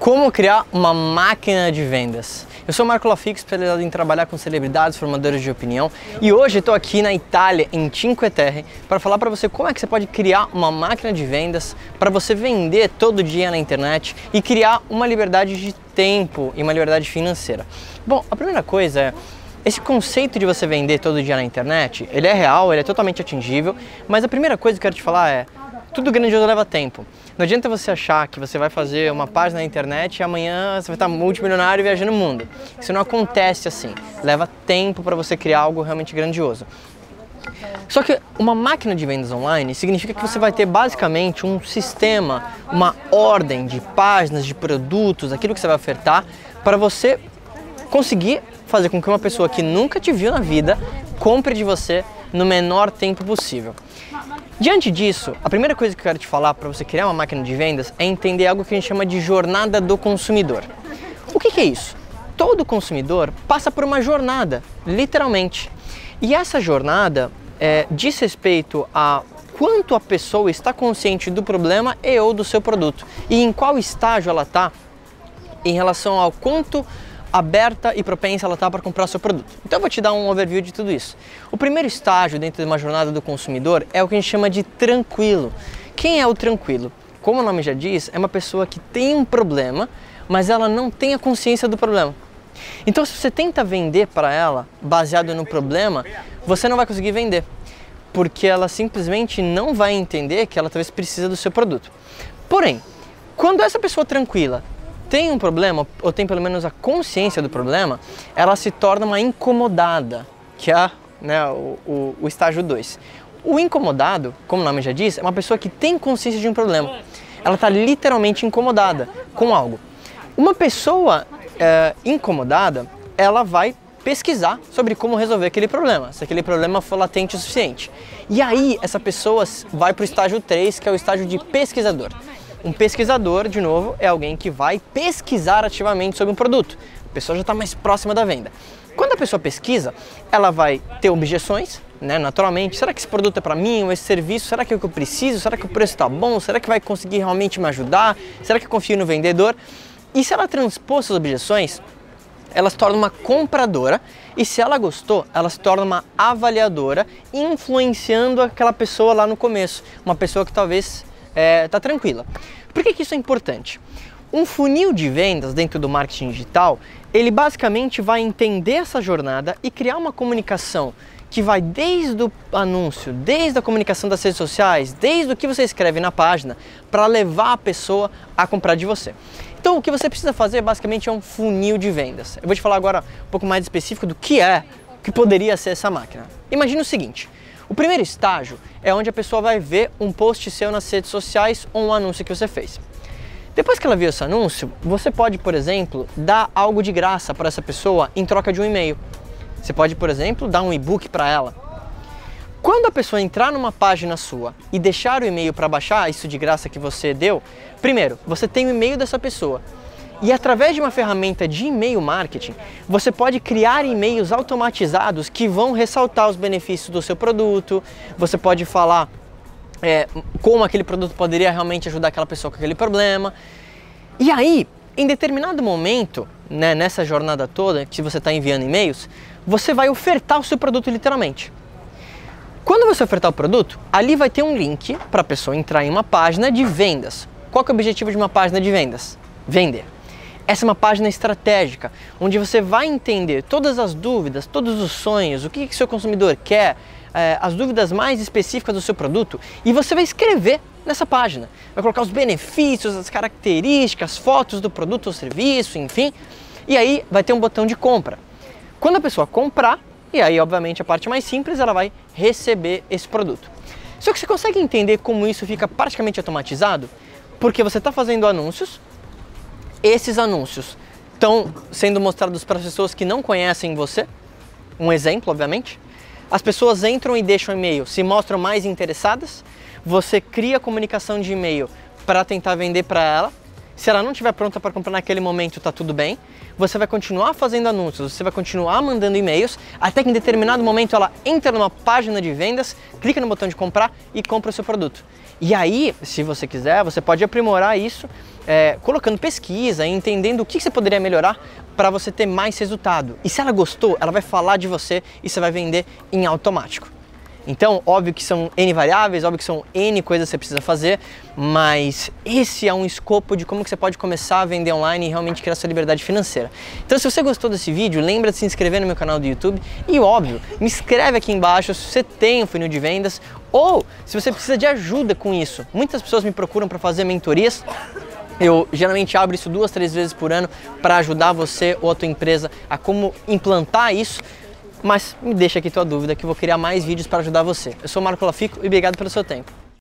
Como criar uma máquina de vendas? Eu sou Marco Lafix, especializado em trabalhar com celebridades, formadores de opinião, e hoje estou aqui na Itália, em Cinque Terre, para falar para você como é que você pode criar uma máquina de vendas para você vender todo dia na internet e criar uma liberdade de tempo e uma liberdade financeira. Bom, a primeira coisa é esse conceito de você vender todo dia na internet, ele é real, ele é totalmente atingível, mas a primeira coisa que eu quero te falar é tudo grandioso leva tempo. Não adianta você achar que você vai fazer uma página na internet e amanhã você vai estar multimilionário viajando o mundo. Isso não acontece assim. Leva tempo para você criar algo realmente grandioso. Só que uma máquina de vendas online significa que você vai ter basicamente um sistema, uma ordem de páginas, de produtos, aquilo que você vai ofertar, para você conseguir fazer com que uma pessoa que nunca te viu na vida compre de você no menor tempo possível. Diante disso, a primeira coisa que eu quero te falar para você criar uma máquina de vendas é entender algo que a gente chama de jornada do consumidor. O que, que é isso? Todo consumidor passa por uma jornada, literalmente. E essa jornada é, diz respeito a quanto a pessoa está consciente do problema e ou do seu produto e em qual estágio ela está em relação ao quanto aberta e propensa ela está para comprar seu produto. Então eu vou te dar um overview de tudo isso. O primeiro estágio dentro de uma jornada do consumidor é o que a gente chama de tranquilo. Quem é o tranquilo? Como o nome já diz, é uma pessoa que tem um problema, mas ela não tem a consciência do problema. Então se você tenta vender para ela baseado no problema, você não vai conseguir vender, porque ela simplesmente não vai entender que ela talvez precisa do seu produto. Porém, quando essa pessoa tranquila tem um problema, ou tem pelo menos a consciência do problema, ela se torna uma incomodada, que é né, o, o, o estágio 2. O incomodado, como o nome já diz, é uma pessoa que tem consciência de um problema. Ela está literalmente incomodada com algo. Uma pessoa é, incomodada, ela vai pesquisar sobre como resolver aquele problema, se aquele problema for latente o suficiente. E aí, essa pessoa vai para o estágio 3, que é o estágio de pesquisador. Um pesquisador, de novo, é alguém que vai pesquisar ativamente sobre um produto. A pessoa já está mais próxima da venda. Quando a pessoa pesquisa, ela vai ter objeções, né, naturalmente. Será que esse produto é para mim? Ou esse serviço? Será que é o que eu preciso? Será que o preço está bom? Será que vai conseguir realmente me ajudar? Será que eu confio no vendedor? E se ela transpor essas objeções, ela se torna uma compradora e se ela gostou, ela se torna uma avaliadora, influenciando aquela pessoa lá no começo, uma pessoa que talvez é, tá tranquila. Por que, que isso é importante? Um funil de vendas dentro do marketing digital, ele basicamente vai entender essa jornada e criar uma comunicação que vai desde o anúncio, desde a comunicação das redes sociais, desde o que você escreve na página, para levar a pessoa a comprar de você. Então, o que você precisa fazer basicamente é um funil de vendas. Eu vou te falar agora um pouco mais específico do que é, que poderia ser essa máquina. Imagina o seguinte: o primeiro estágio é onde a pessoa vai ver um post seu nas redes sociais ou um anúncio que você fez. Depois que ela viu esse anúncio, você pode, por exemplo, dar algo de graça para essa pessoa em troca de um e-mail. Você pode, por exemplo, dar um e-book para ela. Quando a pessoa entrar numa página sua e deixar o e-mail para baixar isso de graça que você deu, primeiro, você tem o e-mail dessa pessoa. E através de uma ferramenta de e-mail marketing, você pode criar e-mails automatizados que vão ressaltar os benefícios do seu produto, você pode falar é, como aquele produto poderia realmente ajudar aquela pessoa com aquele problema. E aí, em determinado momento, né, nessa jornada toda, que você está enviando e-mails, você vai ofertar o seu produto literalmente. Quando você ofertar o produto, ali vai ter um link para a pessoa entrar em uma página de vendas. Qual é o objetivo de uma página de vendas? Vender. Essa é uma página estratégica, onde você vai entender todas as dúvidas, todos os sonhos, o que, que seu consumidor quer, é, as dúvidas mais específicas do seu produto e você vai escrever nessa página. Vai colocar os benefícios, as características, fotos do produto ou serviço, enfim. E aí vai ter um botão de compra. Quando a pessoa comprar, e aí obviamente a parte mais simples, ela vai receber esse produto. Só que você consegue entender como isso fica praticamente automatizado? Porque você está fazendo anúncios, esses anúncios estão sendo mostrados para as pessoas que não conhecem você. Um exemplo, obviamente. As pessoas entram e deixam e-mail, se mostram mais interessadas. Você cria comunicação de e-mail para tentar vender para ela. Se ela não estiver pronta para comprar naquele momento, tá tudo bem. Você vai continuar fazendo anúncios, você vai continuar mandando e-mails, até que em determinado momento ela entra numa página de vendas, clica no botão de comprar e compra o seu produto. E aí, se você quiser, você pode aprimorar isso é, colocando pesquisa, entendendo o que você poderia melhorar para você ter mais resultado. E se ela gostou, ela vai falar de você e você vai vender em automático. Então, óbvio que são N variáveis, óbvio que são N coisas que você precisa fazer, mas esse é um escopo de como que você pode começar a vender online e realmente criar sua liberdade financeira. Então, se você gostou desse vídeo, lembra de se inscrever no meu canal do YouTube e, óbvio, me escreve aqui embaixo se você tem um funil de vendas ou se você precisa de ajuda com isso. Muitas pessoas me procuram para fazer mentorias eu geralmente abro isso duas, três vezes por ano para ajudar você ou a tua empresa a como implantar isso mas me deixa aqui tua dúvida que eu vou criar mais vídeos para ajudar você. Eu sou Marco Lafico e obrigado pelo seu tempo.